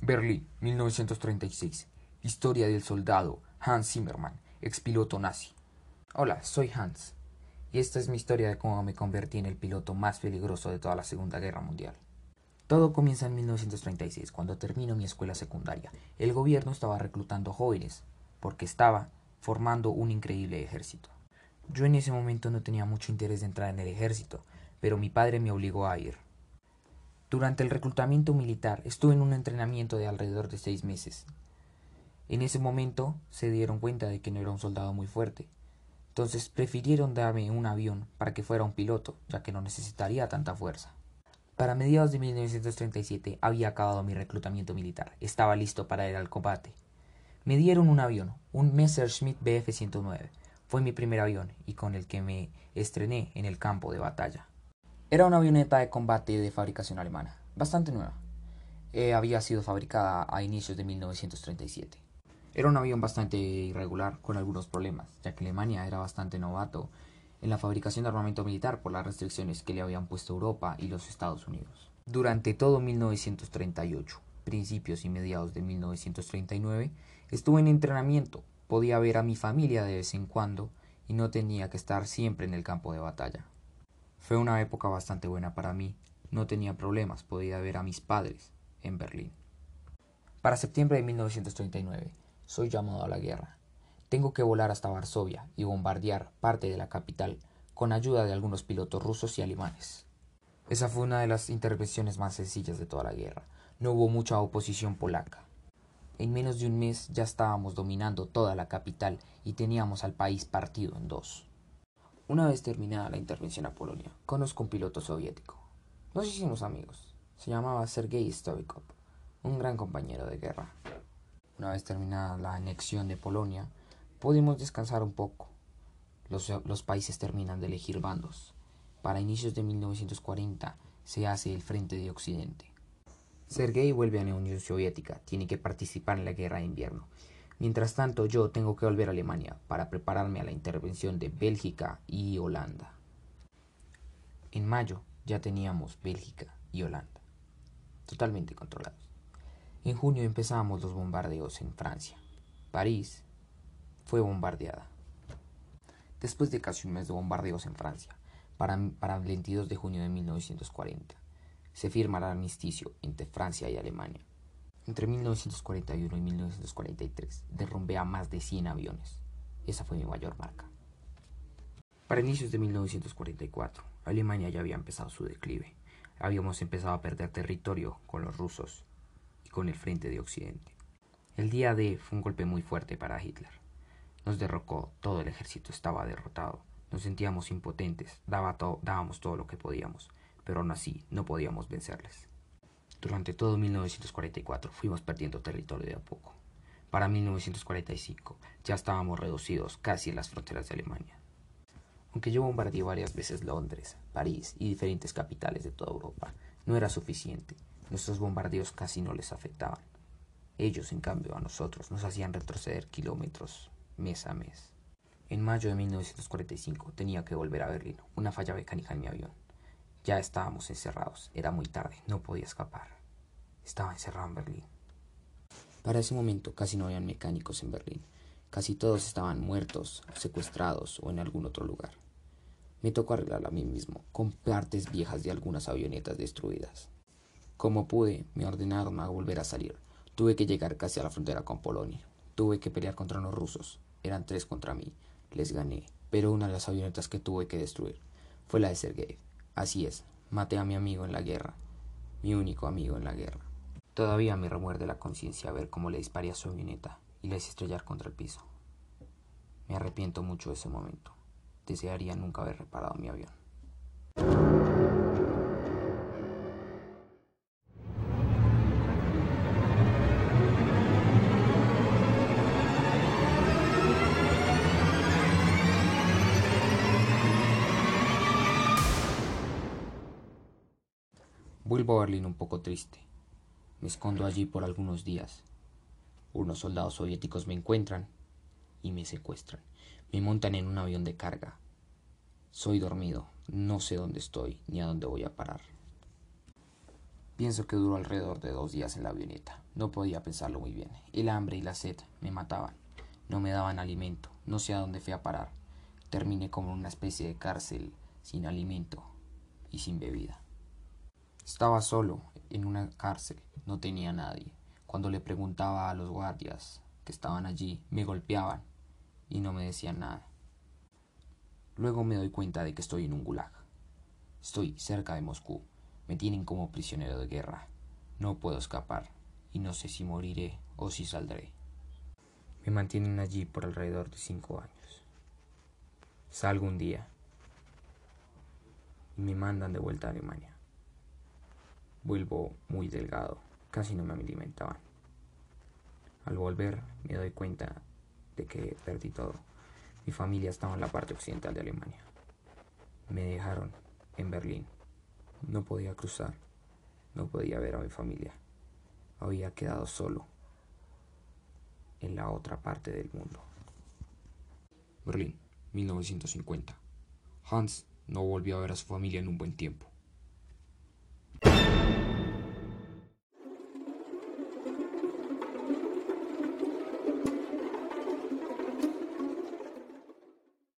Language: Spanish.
Berlín, 1936. Historia del soldado Hans Zimmermann, expiloto nazi. Hola, soy Hans. Y esta es mi historia de cómo me convertí en el piloto más peligroso de toda la Segunda Guerra Mundial. Todo comienza en 1936, cuando termino mi escuela secundaria. El gobierno estaba reclutando jóvenes, porque estaba formando un increíble ejército. Yo en ese momento no tenía mucho interés de entrar en el ejército, pero mi padre me obligó a ir. Durante el reclutamiento militar estuve en un entrenamiento de alrededor de seis meses. En ese momento se dieron cuenta de que no era un soldado muy fuerte. Entonces prefirieron darme un avión para que fuera un piloto, ya que no necesitaría tanta fuerza. Para mediados de 1937 había acabado mi reclutamiento militar. Estaba listo para ir al combate. Me dieron un avión, un Messerschmitt Bf-109. Fue mi primer avión y con el que me estrené en el campo de batalla. Era una avioneta de combate de fabricación alemana, bastante nueva. Eh, había sido fabricada a inicios de 1937. Era un avión bastante irregular, con algunos problemas, ya que Alemania era bastante novato en la fabricación de armamento militar por las restricciones que le habían puesto Europa y los Estados Unidos. Durante todo 1938, principios y mediados de 1939, estuve en entrenamiento, podía ver a mi familia de vez en cuando y no tenía que estar siempre en el campo de batalla. Fue una época bastante buena para mí. No tenía problemas, podía ver a mis padres en Berlín. Para septiembre de 1939, soy llamado a la guerra. Tengo que volar hasta Varsovia y bombardear parte de la capital con ayuda de algunos pilotos rusos y alemanes. Esa fue una de las intervenciones más sencillas de toda la guerra. No hubo mucha oposición polaca. En menos de un mes ya estábamos dominando toda la capital y teníamos al país partido en dos. Una vez terminada la intervención a Polonia, conozco un piloto soviético. Nos hicimos amigos. Se llamaba Sergei Stovikov, un gran compañero de guerra. Una vez terminada la anexión de Polonia, pudimos descansar un poco. Los, los países terminan de elegir bandos. Para inicios de 1940 se hace el Frente de Occidente. Sergei vuelve a la Unión Soviética, tiene que participar en la guerra de invierno Mientras tanto, yo tengo que volver a Alemania para prepararme a la intervención de Bélgica y Holanda. En mayo ya teníamos Bélgica y Holanda, totalmente controlados. En junio empezamos los bombardeos en Francia. París fue bombardeada. Después de casi un mes de bombardeos en Francia, para, para el 22 de junio de 1940, se firma el armisticio entre Francia y Alemania. Entre 1941 y 1943 derrumbé a más de 100 aviones. Esa fue mi mayor marca. Para inicios de 1944, Alemania ya había empezado su declive. Habíamos empezado a perder territorio con los rusos y con el frente de Occidente. El día D fue un golpe muy fuerte para Hitler. Nos derrocó, todo el ejército estaba derrotado. Nos sentíamos impotentes, dábamos todo lo que podíamos, pero aún así no podíamos vencerles. Durante todo 1944 fuimos perdiendo territorio de a poco. Para 1945 ya estábamos reducidos casi en las fronteras de Alemania. Aunque yo bombardeé varias veces Londres, París y diferentes capitales de toda Europa, no era suficiente. Nuestros bombardeos casi no les afectaban. Ellos, en cambio, a nosotros nos hacían retroceder kilómetros mes a mes. En mayo de 1945 tenía que volver a Berlín, una falla mecánica en mi avión. Ya estábamos encerrados, era muy tarde, no podía escapar. Estaba encerrado en Berlín. Para ese momento casi no habían mecánicos en Berlín. Casi todos estaban muertos, secuestrados o en algún otro lugar. Me tocó arreglar a mí mismo, con partes viejas de algunas avionetas destruidas. Como pude, me ordenaron a volver a salir. Tuve que llegar casi a la frontera con Polonia. Tuve que pelear contra los rusos. Eran tres contra mí. Les gané, pero una de las avionetas que tuve que destruir fue la de Sergei. Así es, maté a mi amigo en la guerra, mi único amigo en la guerra. Todavía me remuerde la conciencia ver cómo le disparé a su avioneta y le hice estrellar contra el piso. Me arrepiento mucho de ese momento. Desearía nunca haber reparado mi avión. Vuelvo a Berlín un poco triste. Me escondo allí por algunos días. Unos soldados soviéticos me encuentran y me secuestran. Me montan en un avión de carga. Soy dormido, no sé dónde estoy ni a dónde voy a parar. Pienso que duró alrededor de dos días en la avioneta. No podía pensarlo muy bien. El hambre y la sed me mataban. No me daban alimento. No sé a dónde fui a parar. Terminé como una especie de cárcel, sin alimento y sin bebida. Estaba solo en una cárcel. No tenía nadie. Cuando le preguntaba a los guardias que estaban allí, me golpeaban y no me decían nada. Luego me doy cuenta de que estoy en un gulag. Estoy cerca de Moscú. Me tienen como prisionero de guerra. No puedo escapar y no sé si moriré o si saldré. Me mantienen allí por alrededor de cinco años. Salgo un día y me mandan de vuelta a Alemania. Vuelvo muy delgado, casi no me alimentaban. Al volver me doy cuenta de que perdí todo. Mi familia estaba en la parte occidental de Alemania. Me dejaron en Berlín. No podía cruzar. No podía ver a mi familia. Había quedado solo en la otra parte del mundo. Berlín, 1950. Hans no volvió a ver a su familia en un buen tiempo.